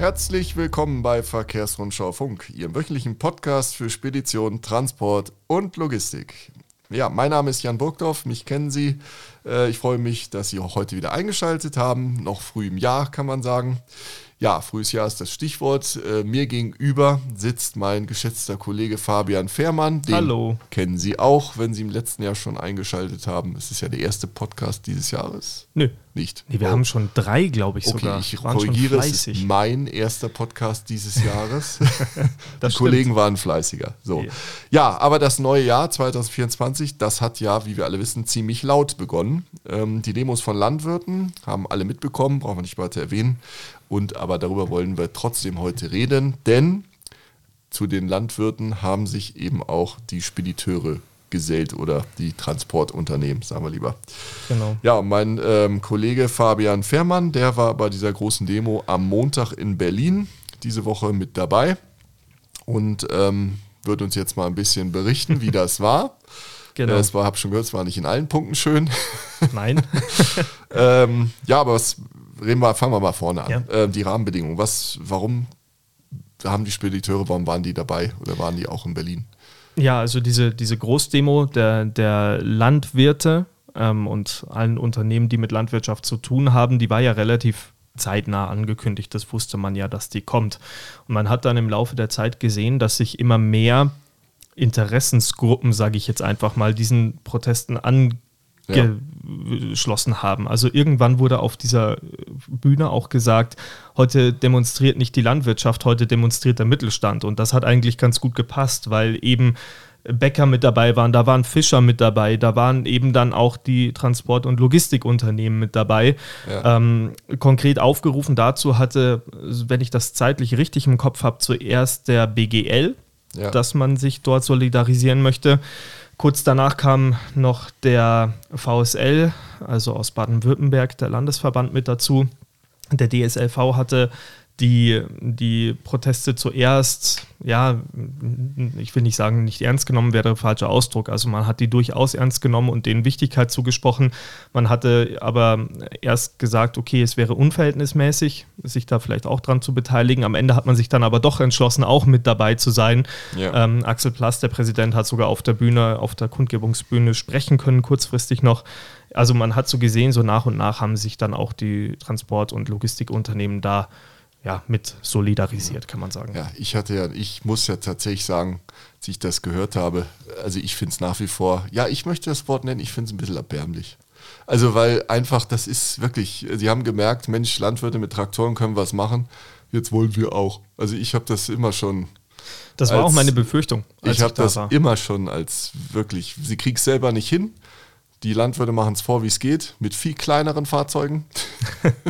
Herzlich willkommen bei Verkehrsrundschau Funk, Ihrem wöchentlichen Podcast für Spedition, Transport und Logistik. Ja, mein Name ist Jan Burgdorf, mich kennen Sie. Äh, ich freue mich, dass Sie auch heute wieder eingeschaltet haben. Noch früh im Jahr, kann man sagen. Ja, frühes Jahr ist das Stichwort. Äh, mir gegenüber sitzt mein geschätzter Kollege Fabian Fehrmann. Den Hallo. Kennen Sie auch, wenn Sie im letzten Jahr schon eingeschaltet haben. Es ist ja der erste Podcast dieses Jahres. Nö. Nicht. Nee, wir oh. haben schon drei, glaube ich okay, sogar. Ich waren korrigiere, es ist mein erster Podcast dieses Jahres. Die Kollegen waren fleißiger. So. Yeah. Ja, aber das neue Jahr 2024, das hat ja, wie wir alle wissen, ziemlich laut begonnen. Ähm, die Demos von Landwirten haben alle mitbekommen, brauchen wir nicht weiter erwähnen. Und aber darüber wollen wir trotzdem heute reden, denn zu den Landwirten haben sich eben auch die Spediteure gesellt oder die Transportunternehmen, sagen wir lieber. Genau. Ja, mein ähm, Kollege Fabian Fehrmann, der war bei dieser großen Demo am Montag in Berlin diese Woche mit dabei und ähm, wird uns jetzt mal ein bisschen berichten, wie das war. Genau. Es war, habe schon gehört, es war nicht in allen Punkten schön. Nein. ähm, ja, aber was reden wir, fangen wir mal vorne an. Ja. Äh, die Rahmenbedingungen. Was, warum haben die Spediteure, warum waren die dabei oder waren die auch in Berlin? Ja, also diese, diese Großdemo der, der Landwirte ähm, und allen Unternehmen, die mit Landwirtschaft zu tun haben, die war ja relativ zeitnah angekündigt. Das wusste man ja, dass die kommt. Und man hat dann im Laufe der Zeit gesehen, dass sich immer mehr Interessensgruppen, sage ich jetzt einfach mal, diesen Protesten an geschlossen haben. Also irgendwann wurde auf dieser Bühne auch gesagt, heute demonstriert nicht die Landwirtschaft, heute demonstriert der Mittelstand. Und das hat eigentlich ganz gut gepasst, weil eben Bäcker mit dabei waren, da waren Fischer mit dabei, da waren eben dann auch die Transport- und Logistikunternehmen mit dabei. Ja. Ähm, konkret aufgerufen dazu hatte, wenn ich das zeitlich richtig im Kopf habe, zuerst der BGL, ja. dass man sich dort solidarisieren möchte. Kurz danach kam noch der VSL, also aus Baden-Württemberg, der Landesverband mit dazu. Der DSLV hatte die, die Proteste zuerst, ja, ich will nicht sagen, nicht ernst genommen wäre der falsche Ausdruck. Also man hat die durchaus ernst genommen und denen Wichtigkeit zugesprochen. Man hatte aber erst gesagt, okay, es wäre unverhältnismäßig, sich da vielleicht auch dran zu beteiligen. Am Ende hat man sich dann aber doch entschlossen, auch mit dabei zu sein. Ja. Ähm, Axel Plass, der Präsident, hat sogar auf der Bühne, auf der Kundgebungsbühne sprechen können, kurzfristig noch. Also man hat so gesehen, so nach und nach haben sich dann auch die Transport- und Logistikunternehmen da ja, mit solidarisiert, kann man sagen. Ja, ich hatte ja, ich muss ja tatsächlich sagen, als ich das gehört habe, also ich finde es nach wie vor, ja, ich möchte das Wort nennen, ich finde es ein bisschen erbärmlich. Also, weil einfach, das ist wirklich, sie haben gemerkt, Mensch, Landwirte mit Traktoren können was machen, jetzt wollen wir auch. Also ich habe das immer schon. Das war als, auch meine Befürchtung. ich habe das war. immer schon als wirklich, sie kriegen es selber nicht hin. Die Landwirte machen es vor, wie es geht, mit viel kleineren Fahrzeugen.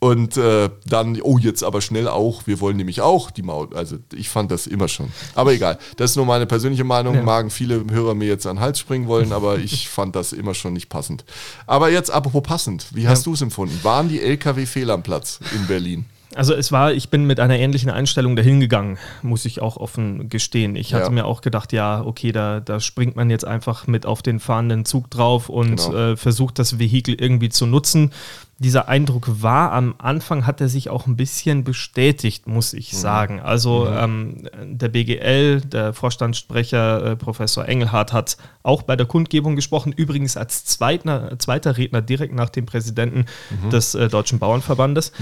Und äh, dann, oh, jetzt aber schnell auch, wir wollen nämlich auch die Maut. Also ich fand das immer schon. Aber egal, das ist nur meine persönliche Meinung. Ja. Magen viele Hörer mir jetzt an den Hals springen wollen, aber ich fand das immer schon nicht passend. Aber jetzt apropos passend, wie hast ja. du es empfunden? Waren die LKW fehl am Platz in Berlin? Also es war, ich bin mit einer ähnlichen Einstellung dahin gegangen, muss ich auch offen gestehen. Ich hatte ja. mir auch gedacht, ja, okay, da, da springt man jetzt einfach mit auf den fahrenden Zug drauf und genau. äh, versucht das Vehikel irgendwie zu nutzen dieser Eindruck war. Am Anfang hat er sich auch ein bisschen bestätigt, muss ich mhm. sagen. Also mhm. ähm, der BGL, der Vorstandssprecher äh, Professor Engelhardt hat auch bei der Kundgebung gesprochen, übrigens als zweiter, zweiter Redner direkt nach dem Präsidenten mhm. des äh, Deutschen Bauernverbandes.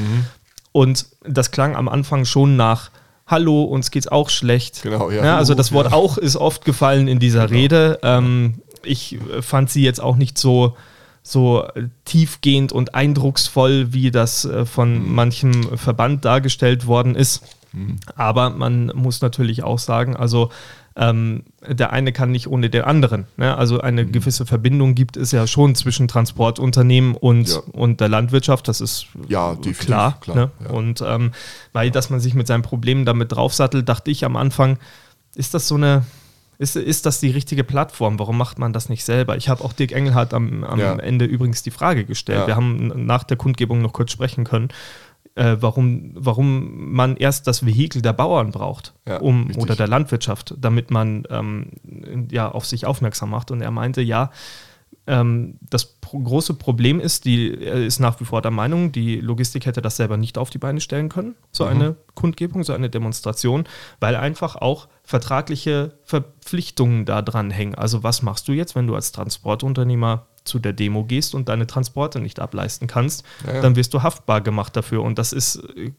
Und das klang am Anfang schon nach Hallo, uns geht's auch schlecht. Genau, ja. ja also das Wort ja. auch ist oft gefallen in dieser genau. Rede. Ähm, ich fand sie jetzt auch nicht so so äh, tiefgehend und eindrucksvoll, wie das äh, von mhm. manchem Verband dargestellt worden ist. Mhm. Aber man muss natürlich auch sagen, also ähm, der eine kann nicht ohne den anderen. Ne? Also eine mhm. gewisse Verbindung gibt es ja schon zwischen Transportunternehmen und, ja. und der Landwirtschaft, das ist ja, klar. klar ne? ja. Und ähm, weil, dass man sich mit seinen Problemen damit draufsattelt, dachte ich am Anfang, ist das so eine ist, ist das die richtige Plattform? Warum macht man das nicht selber? Ich habe auch Dirk Engelhardt am, am ja. Ende übrigens die Frage gestellt. Ja. Wir haben nach der Kundgebung noch kurz sprechen können, äh, warum, warum man erst das Vehikel der Bauern braucht ja, um, oder der Landwirtschaft, damit man ähm, ja, auf sich aufmerksam macht. Und er meinte, ja, Ähm, das pro große Problem ist, die er ist nach wie vor der Meinung, die Logistik hätte das selber nicht auf die Beine stellen können, so mhm. eine Kundgebung, so eine Demonstration, weil einfach auch vertragliche Verpflichtungen da dran hängen. Also was machst du jetzt, wenn du als Transportunternehmer zu der Demo gehst und deine Transporte nicht ableisten kannst, ja, ja. dann wirst du haftbar gemacht dafür. Und das ist, äh,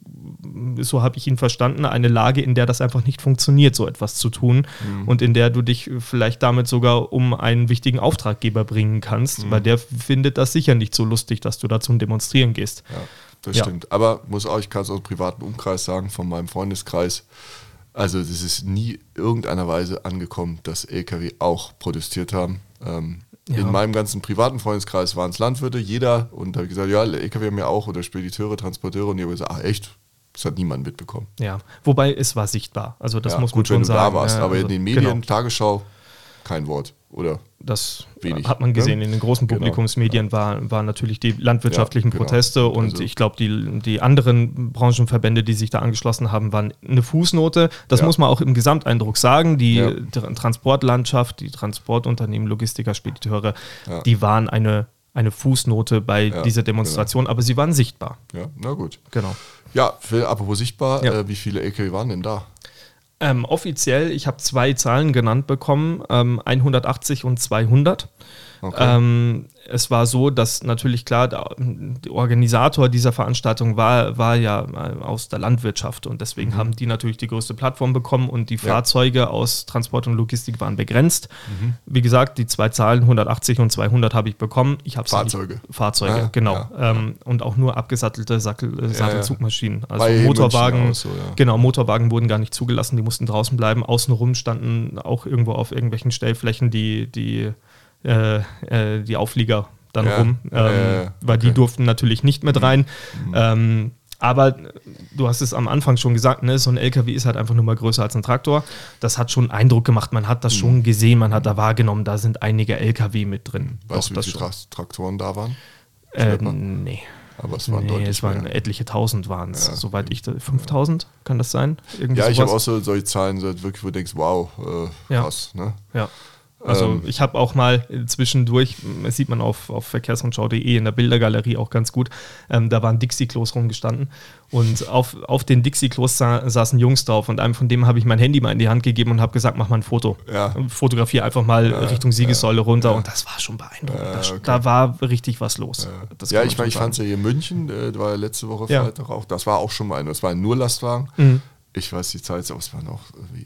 so habe ich ihn verstanden, eine Lage, in der das einfach nicht funktioniert, so etwas zu tun mhm. und in der du dich vielleicht damit sogar um einen wichtigen Auftraggeber bringen kannst, mhm. weil der findet das sicher nicht so lustig, dass du da zum Demonstrieren gehst. Ja, das stimmt. Aber muss auch, ich kann es aus dem privaten Umkreis sagen, von meinem Freundeskreis, also es ist nie irgendeiner Weise angekommen, dass Lkw auch protestiert haben. Ähm, ja. In meinem ganzen privaten Freundeskreis waren es Landwirte, jeder. Und da habe ich gesagt, ja, LKW haben ja auch oder Spediteure, Transporteure. Und die haben gesagt, ach echt, das hat niemand mitbekommen. Ja, wobei es war sichtbar. Also das ja, muss gut, man schon wenn du sagen. da warst. Aber also, in den Medien, genau. Tagesschau, kein Wort. Oder das wenig, hat man gesehen. Ne? In den großen genau. Publikumsmedien genau. waren war natürlich die landwirtschaftlichen ja, genau. Proteste und also. ich glaube, die, die anderen Branchenverbände, die sich da angeschlossen haben, waren eine Fußnote. Das ja. muss man auch im Gesamteindruck sagen. Die ja. Transportlandschaft, die Transportunternehmen, Logistiker, Spediteure, die waren eine, eine Fußnote bei dieser Demonstration, genau. aber sie waren sichtbar. Ja, na gut. Genau. Ja, apropos sichtbar, äh, wie viele LKW waren denn da? Ähm, offiziell, ich habe zwei Zahlen genannt bekommen, ähm, 180 und 200. Okay. Ähm, es war so, dass natürlich klar, der, Organisator dieser Veranstaltung war, war ja aus der Landwirtschaft und deswegen mhm. haben die natürlich die größte Plattform bekommen und die ja. Fahrzeuge aus Transport und Logistik waren begrenzt. Mhm. Wie gesagt, die zwei Zahlen 180 und 200 habe ich bekommen. Ich Fahrzeuge. Nicht, Fahrzeuge, ja, genau. Ja, ähm, und auch nur abgesattelte Sattel, äh, Sattelzugmaschinen. Also Bei Motorwagen, so, genau, Motorwagen wurden gar nicht zugelassen, die mussten draußen bleiben. Außenrum standen auch irgendwo auf irgendwelchen Stellflächen die, die äh, äh, die Auflieger dann ja, rum, ähm, äh, weil okay. die durften natürlich nicht mit rein. Mhm. Ähm, aber du hast es am Anfang schon gesagt, ne, so ein LKW ist halt einfach nur mal größer als ein Traktor. Das hat schon Eindruck gemacht, man hat das mhm. schon gesehen, man hat da wahrgenommen, da sind einige LKW mit drin. Weißt du, wie viele Traktoren da waren? Äh, nee. Aber es waren nee, deutlich es waren mehr. etliche tausend waren es, ja. soweit ich, 5000, kann das sein? Irgendwie ja, ich habe auch so solche Zahlen, so wirklich, wo du denkst, wow, äh, krass. Ja. Ne? ja. Also ähm, ich habe auch mal zwischendurch, das sieht man auf, auf verkehrsrundschau.de in der Bildergalerie auch ganz gut, ähm, da waren Dixie-Klos rumgestanden und auf, auf den Dixie-Klos sa saßen Jungs drauf und einem von dem habe ich mein Handy mal in die Hand gegeben und habe gesagt, mach mal ein Foto. Ja. Fotografiere einfach mal ja, Richtung Siegessäule ja, runter und das war schon beeindruckend. Da, okay. da, war richtig was los. Ja, ich meine, ich fand es ja hier in München, äh, war ja letzte Woche Freitag auch, das war auch schon mal, das war ein nur Lastwagen. Mhm ich weiß die jetzt, aber es waren auch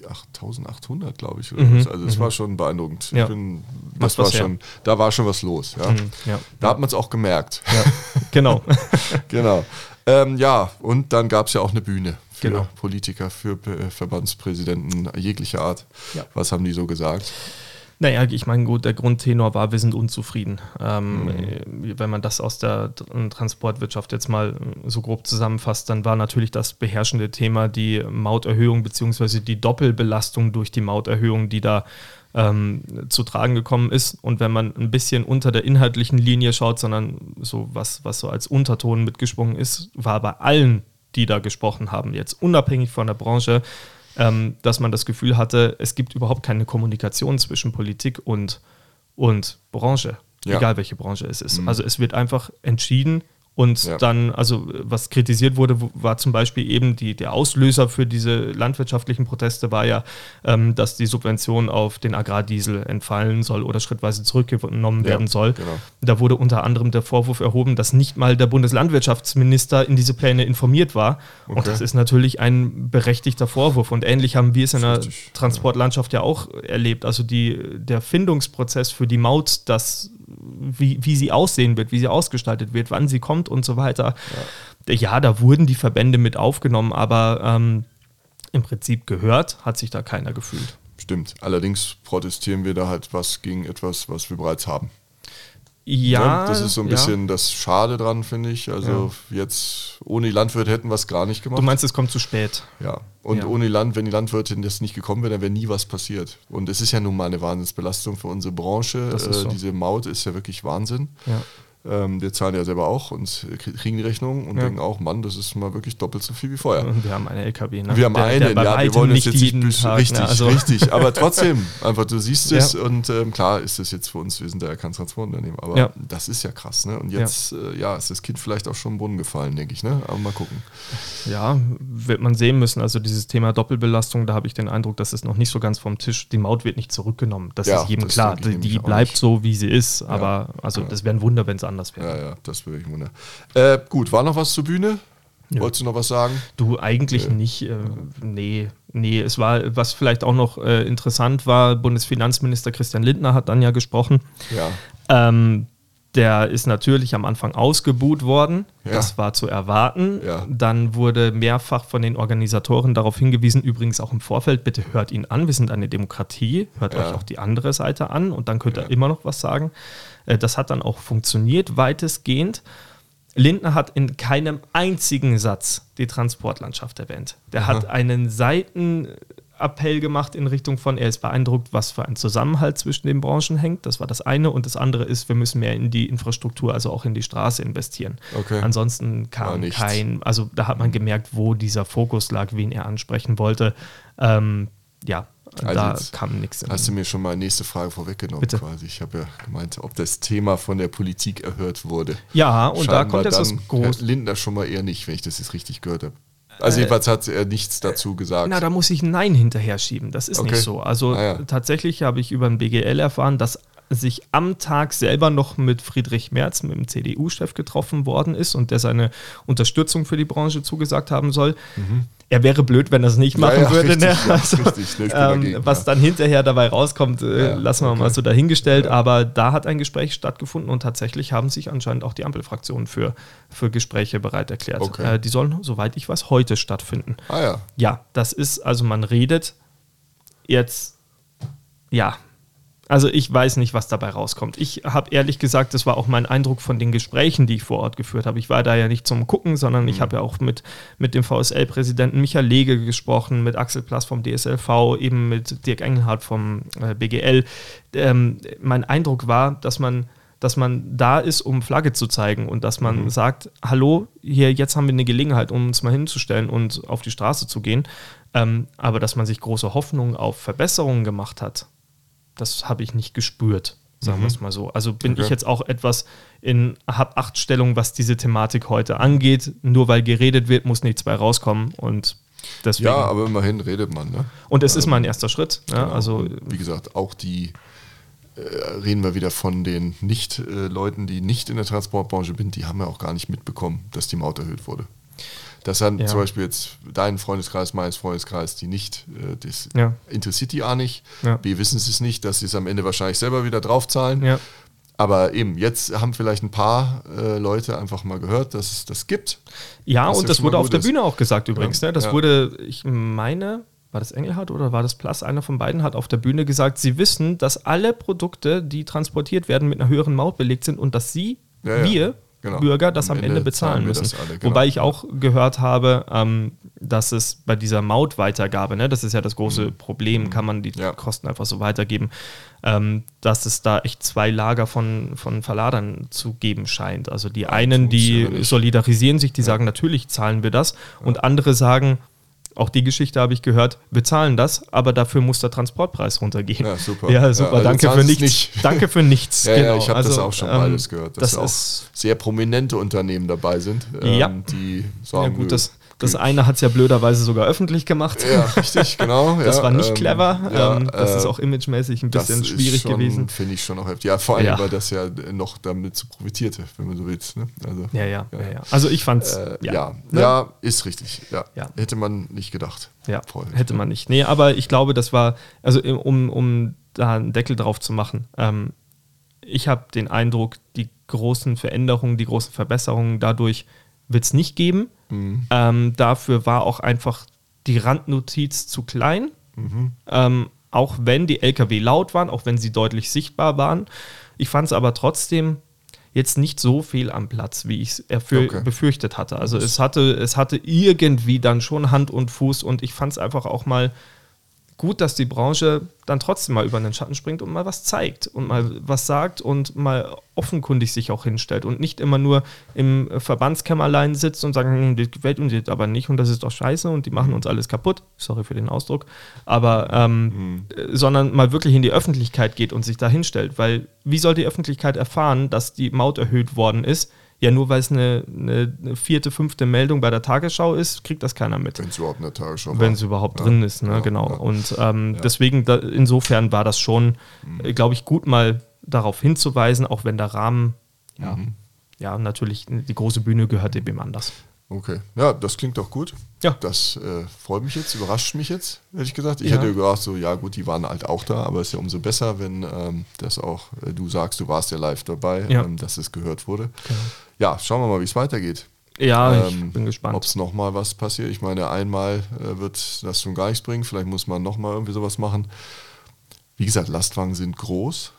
8800, glaube ich. Mhm. Also es mhm. war schon beeindruckend. Ja. Bin, das war schon, da war schon was los. Ja. Mhm. ja. Da hat man es auch gemerkt. Ja. Genau. genau. Ähm, ja, und dann gab es ja auch eine Bühne für genau. Politiker, für Verbandspräsidenten jeglicher Art. Was haben die so gesagt? Naja, ich meine, gut, der Grundtenor war, wir sind unzufrieden. Ähm, mhm. Wenn man das aus der Transportwirtschaft jetzt mal so grob zusammenfasst, dann war natürlich das beherrschende Thema die Mauterhöhung bzw. die Doppelbelastung durch die Mauterhöhung, die da ähm, zu tragen gekommen ist. Und wenn man ein bisschen unter der inhaltlichen Linie schaut, sondern so was, was so als Unterton mitgesprungen ist, war bei allen, die da gesprochen haben, jetzt unabhängig von der Branche, ähm, dass man das Gefühl hatte, es gibt überhaupt keine Kommunikation zwischen Politik und, und Branche, ja. egal welche Branche es ist. Mhm. Also es wird einfach entschieden, und ja. dann, also was kritisiert wurde, war zum Beispiel eben die, der Auslöser für diese landwirtschaftlichen Proteste war ja, ähm, dass die Subvention auf den Agrardiesel entfallen soll oder schrittweise zurückgenommen ja, werden soll. Genau. Da wurde unter anderem der Vorwurf erhoben, dass nicht mal der Bundeslandwirtschaftsminister in diese Pläne informiert war. Okay. Und das ist natürlich ein berechtigter Vorwurf. Und ähnlich haben wir es in der Transportlandschaft ja. ja auch erlebt. Also die, der Findungsprozess für die Maut, das wie, wie sie aussehen wird, wie sie ausgestaltet wird, wann sie kommt und so weiter. Ja, ja da wurden die Verbände mit aufgenommen, aber ähm, im Prinzip gehört hat sich da keiner gefühlt. Stimmt. Allerdings protestieren wir da halt was gegen etwas, was wir bereits haben. Ja. Ne? Das ist so ein bisschen ja. das Schade dran, finde ich. Also ja. jetzt ohne die Landwirte hätten wir es gar nicht gemacht. Du meinst, es kommt zu spät. Ja. Und ja. ohne Land, wenn die Landwirte das nicht gekommen wäre, dann wäre nie was passiert. Und es ist ja nun mal eine Wahnsinnsbelastung für unsere Branche. Äh, so. Diese Maut ist ja wirklich Wahnsinn. Ja. Ähm, wir zahlen ja selber auch und kriegen die Rechnung und ja. denken auch, Mann, das ist mal wirklich doppelt so viel wie vorher. Und wir haben eine LKW, ne? Wir haben einen, ja, wir wollen nicht jetzt nicht Tag, richtig, ne? also richtig, aber trotzdem, einfach du siehst es ja. und ähm, klar ist es jetzt für uns, wir sind ja kein Transportunternehmen, aber ja. das ist ja krass, ne? Und jetzt, ja. Äh, ja, ist das Kind vielleicht auch schon im Brunnen gefallen, denke ich, ne? Aber mal gucken. Ja, wird man sehen müssen. Also dieses Thema Doppelbelastung, da habe ich den Eindruck, dass es noch nicht so ganz vom Tisch, die Maut wird nicht zurückgenommen. Das ist jedem das klar. Die, die bleibt so, wie sie ist, aber also das wäre ein Wunder, wenn es anders wäre. Ja, ja, das würde ich wundern. Äh, gut, war noch was zur Bühne? Ja. Wolltest du noch was sagen? Du eigentlich äh. nicht. Äh, nee, nee. Es war, was vielleicht auch noch äh, interessant war, Bundesfinanzminister Christian Lindner hat dann ja gesprochen. Ja. Ähm, der ist natürlich am Anfang ausgebuht worden. Ja. Das war zu erwarten. Ja. Dann wurde mehrfach von den Organisatoren darauf hingewiesen, übrigens auch im Vorfeld, bitte hört ihn an, wir sind eine Demokratie, hört ja. euch auch die andere Seite an und dann könnt ihr immer noch was sagen. Äh, das hat dann auch funktioniert, weitestgehend. Lindner hat in keinem einzigen Satz die Transportlandschaft erwähnt. Der Aha. hat einen Seitenappell gemacht in Richtung von, er ist beeindruckt, was für ein Zusammenhalt zwischen den Branchen hängt. Das war das eine. Und das andere ist, wir müssen mehr in die Infrastruktur, also auch in die Straße investieren. Okay. Ansonsten kam kein, also da hat man gemerkt, wo dieser Fokus lag, wen er ansprechen wollte. Ähm, ja, also da kam nichts. Hast du mir schon mal nächste Frage vorweggenommen Bitte? quasi. Ich habe ja gemeint, ob das Thema von der Politik erhört wurde. Ja, und Scheinbar da kommt jetzt das groß. Lindner schon mal eher nicht, wenn ich das jetzt richtig gehört habe. Also äh, jedenfalls hat er nichts dazu gesagt. Na, da muss ich Nein hinterher schieben. Das ist okay. nicht so. Also ah, ja. tatsächlich habe ich über ein BGL erfahren, dass sich am Tag selber noch mit Friedrich Merz, mit dem CDU-Chef getroffen worden ist und der seine Unterstützung für die Branche zugesagt haben soll. Mhm er wäre blöd, wenn er es nicht machen ja, ja, würde. Richtig, ne? ja, also, richtig, ähm, was dann hinterher dabei rauskommt, äh, lassen wir okay. mal so dahingestellt. Aber da hat ein Gespräch stattgefunden und tatsächlich haben sich anscheinend auch die Ampelfraktionen für, für Gespräche bereit erklärt. Okay. Äh, die sollen, soweit ich weiß, heute stattfinden. Ah ja. Ja, das ist, also man redet jetzt, ja, also ich weiß nicht, was dabei rauskommt. Ich habe ehrlich gesagt, das war auch mein Eindruck von den Gesprächen, die ich vor Ort geführt habe. Ich war da ja nicht zum Gucken, sondern ich mhm. habe ja auch mit, mit dem VSL-Präsidenten Michael Lege gesprochen, mit Axel Plass vom DSLV, eben mit Dirk Engelhardt vom äh, BGL. Ähm, mein Eindruck war, dass man dass man da ist, um Flagge zu zeigen und dass man mhm. sagt, hallo, hier, jetzt haben wir eine Gelegenheit, um uns mal hinzustellen und auf die Straße zu gehen. Ähm, aber dass man sich große Hoffnungen auf Verbesserungen gemacht hat, das habe ich nicht gespürt, sagen mhm. wir es mal so. Also bin okay. ich jetzt auch etwas in Hab-Acht-Stellung, was diese Thematik heute angeht. Nur weil geredet wird, muss nichts bei rauskommen und deswegen. Ja, aber immerhin redet man. Ne? Und es ähm, ist mal ein erster Schritt. Ja, genau. also, wie gesagt, auch die äh, reden wir wieder von den Nicht-Leuten, äh, die nicht in der Transportbranche sind, die haben ja auch gar nicht mitbekommen, dass die Maut erhöht wurde. Das dann ja. zum Beispiel jetzt dein Freundeskreis, mein Freundeskreis, die nicht, äh, das ja. interessiert die A nicht. Ja. B wissen sie es nicht, dass sie es am Ende wahrscheinlich selber wieder draufzahlen. Ja. Aber eben, jetzt haben vielleicht ein paar äh, Leute einfach mal gehört, dass es das gibt. Ja, und das wurde auf der ist. Bühne auch gesagt übrigens. Ne? Das wurde, ich meine, war das Engelhardt oder war das Plus? Einer von beiden hat auf der Bühne gesagt, sie wissen, dass alle Produkte, die transportiert werden, mit einer höheren Maut belegt sind und dass sie, wir, genau. Bürger das am, am Ende, Ende, bezahlen müssen. Alle, genau. Wobei ich auch gehört habe, ähm, dass es bei dieser Mautweitergabe, ne, das ist ja das große mhm. Problem, kann man die ja. Kosten einfach so weitergeben, ähm, dass es da echt zwei Lager von, von Verladern zu geben scheint. Also die ja, einen, die solidarisieren sich, die ja. sagen, natürlich zahlen wir das, und andere sagen, auch die Geschichte habe ich gehört, wir zahlen das, aber dafür muss der Transportpreis runtergehen. Ja, super. Ja, super. Ja, also danke für nichts. Nicht. Danke für nichts. ja, genau. ja, ich habe also, das auch schon ähm, beides gehört, dass das auch sehr prominente Unternehmen dabei sind, ähm, ja. die sagen, ja, gut, das, das eine hat es ja blöderweise sogar öffentlich gemacht. Ja, richtig, genau. das ja, war nicht ähm, clever. Ja, ähm, das äh, ist auch imagemäßig ein bisschen schwierig schon, gewesen. Finde ich schon auch heftig. Ja, vor allem, weil das ja noch damit zu profitierte, wenn man so will. Ne? Also, ja, ja, ja, Also ich fand es. Äh, ja, ne? ja, ist richtig. Ja. Hätte man nicht gedacht. Ja, Voll. hätte man nicht. Nee, aber ich glaube, das war, also um, um da einen Deckel drauf zu machen, ähm, ich habe den Eindruck, die großen Veränderungen, die großen Verbesserungen dadurch wird es nicht geben. Mhm. Ähm, dafür war auch einfach die Randnotiz zu klein. Mhm. Ähm, auch wenn die LKW laut waren, auch wenn sie deutlich sichtbar waren. Ich fand es aber trotzdem jetzt nicht so viel am Platz, wie ich es okay. befürchtet hatte. Also es hatte, es hatte irgendwie dann schon Hand und Fuß und ich fand es einfach auch mal gut, dass die Branche dann trotzdem mal über den Schatten springt und mal was zeigt und mal was sagt und mal offenkundig sich auch hinstellt und nicht immer nur im Verbandskämmerlein sitzt und sagt, hm, das gefällt uns jetzt aber nicht und das ist doch scheiße und die machen uns alles kaputt. Sorry für den Ausdruck. Aber, ähm, mhm. sondern mal wirklich in die Öffentlichkeit geht und sich da hinstellt. Weil wie soll die Öffentlichkeit erfahren, dass die Maut erhöht worden ist, ja, nur weil es eine, eine, vierte, fünfte Meldung bei der Tagesschau ist, kriegt das keiner mit. Wenn es überhaupt in der Tagesschau Wenn es überhaupt ja, drin ist, ne? Ja, genau. Ja. Und ähm, deswegen, da, insofern war das schon, mhm. glaube ich, gut mal darauf hinzuweisen, auch wenn der Rahmen, ja, mhm. ja, natürlich, die große Bühne gehört dem anders. Okay, ja, das klingt doch gut. Ja. Das äh, freut mich jetzt, überrascht mich jetzt, ehrlich gesagt. Ich ja. hätte gedacht, so, ja gut, die waren halt auch da, aber es ist ja umso besser, wenn ähm, das auch, äh, du sagst, du warst ja live dabei, ja. ähm, dass es gehört wurde. Genau. Ja, schauen wir mal, wie es weitergeht. Ja, ähm, ich bin gespannt. Ob es nochmal was passiert. Ich meine, einmal äh, wird das schon gar nichts bringen, vielleicht muss man nochmal irgendwie sowas machen. Wie gesagt, Lastwagen sind groß.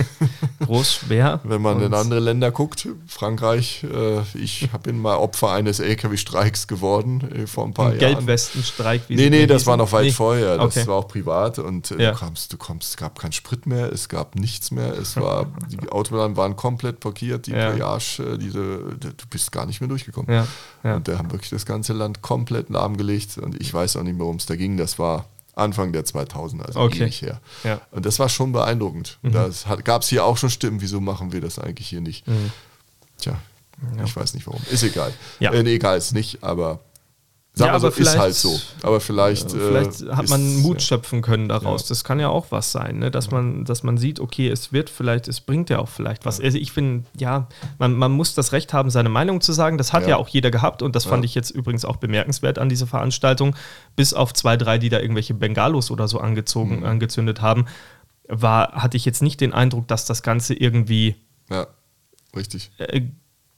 groß, schwer. Wenn man in andere Länder guckt, Frankreich, äh, ich bin mal Opfer eines LKW-Streiks geworden äh, vor ein paar ein Jahren. Gelbwestenstreik? Wie nee, nee, das war noch weit nee. vorher. Das okay. war auch privat und äh, ja. du, kommst, du kommst, es gab keinen Sprit mehr, es gab nichts mehr, es war, die Autobahnen waren komplett parkiert, die ja. Triage, äh, diese, du bist gar nicht mehr durchgekommen. Ja. Ja. Und da haben wirklich das ganze Land komplett lahmgelegt und ich weiß auch nicht mehr, worum es da ging. Das war Anfang der 2000er, also okay. ewig her. Ja. Und das war schon beeindruckend. Mhm. Da gab es hier auch schon Stimmen, wieso machen wir das eigentlich hier nicht? Mhm. Tja, ja. ich weiß nicht warum. Ist egal. Ja. Äh, nee, egal ist nicht, aber Sag ja, aber so, ist halt so. Aber vielleicht. vielleicht äh, hat man Mut ja. schöpfen können daraus. Ja. Das kann ja auch was sein, ne? dass, man, dass man sieht, okay, es wird vielleicht, es bringt ja auch vielleicht was. Also ich finde, ja, man, man muss das Recht haben, seine Meinung zu sagen. Das hat ja, auch jeder gehabt und das fand ich jetzt übrigens auch bemerkenswert an dieser Veranstaltung. Bis auf zwei, drei, die da irgendwelche Bengalos oder so angezogen, mhm. angezündet haben, war, hatte ich jetzt nicht den Eindruck, dass das Ganze irgendwie. Ja, richtig. Äh,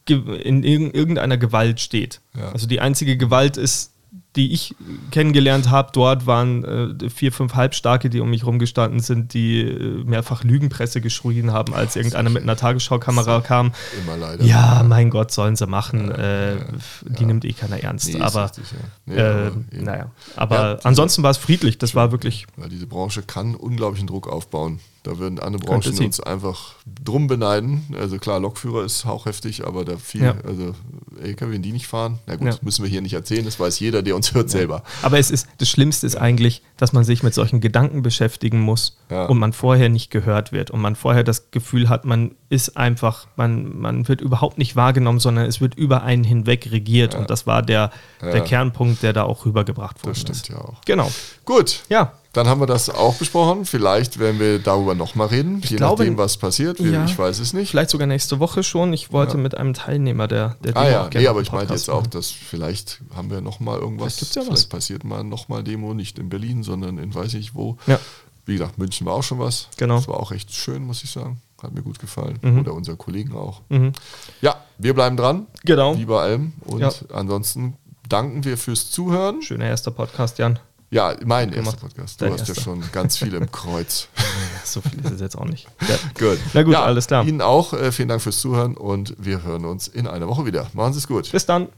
in irgendeiner Gewalt steht. Ja. Also die einzige Gewalt ist die ich kennengelernt habe, dort waren äh, vier, fünf Halbstarke, die um mich rumgestanden sind, die äh, mehrfach Lügenpresse geschrien haben, als irgendeiner mit einer Tagesschaukamera kam. Immer leider. Ja, mein Gott, sollen sie machen. Ja, äh, die nimmt eh keiner ernst. Nee, aber, richtig, nee, äh, aber naja. Aber ansonsten war es friedlich. Das war wirklich. Weil diese Branche kann unglaublichen Druck aufbauen. Da würden andere Branchen uns einfach drum beneiden. Also klar, Lokführer ist hauchheftig, aber da viel, ja. also LKW, die nicht fahren, na gut, ja. müssen wir hier nicht erzählen, das weiß jeder, der uns hört ja. selber. Aber es ist, das Schlimmste ist eigentlich, dass man sich mit solchen Gedanken beschäftigen muss und man vorher nicht gehört wird und man vorher das Gefühl hat, man ist einfach, man, man wird überhaupt nicht wahrgenommen, sondern es wird über einen hinweg regiert und das war der, der Kernpunkt, der da auch rübergebracht wurde. Das stimmt ist. ja auch. Genau. Gut. Ja. Dann haben wir das auch besprochen. Vielleicht werden wir darüber nochmal reden, ich je glaube, nachdem, was passiert. Ja, ich weiß es nicht. Vielleicht sogar nächste Woche schon. Ich wollte ja. mit einem Teilnehmer der, der Demo Ah ja, nee, aber ich meinte jetzt auch, dass vielleicht haben wir nochmal irgendwas. Vielleicht, ja vielleicht passiert mal nochmal Demo, nicht in Berlin, sondern in weiß ich wo. Ja. Wie gesagt, München war auch schon was. Genau. Das war auch echt schön, muss ich sagen. Hat mir gut gefallen. Mhm. Oder unsere Kollegen auch. Mhm. Ja, wir bleiben dran. Genau. Wie bei allem. Und ja. ansonsten danken wir fürs Zuhören. Schöner erster Podcast, Jan. Ja, mein erster Podcast. Du hast erster. ja schon ganz viele im Kreuz. so viel ist es jetzt auch nicht. Ja. Gut. Na gut, ja, alles klar. Ihnen auch. Äh, vielen Dank fürs Zuhören und wir hören uns in einer Woche wieder. Machen Sie es gut. Bis dann.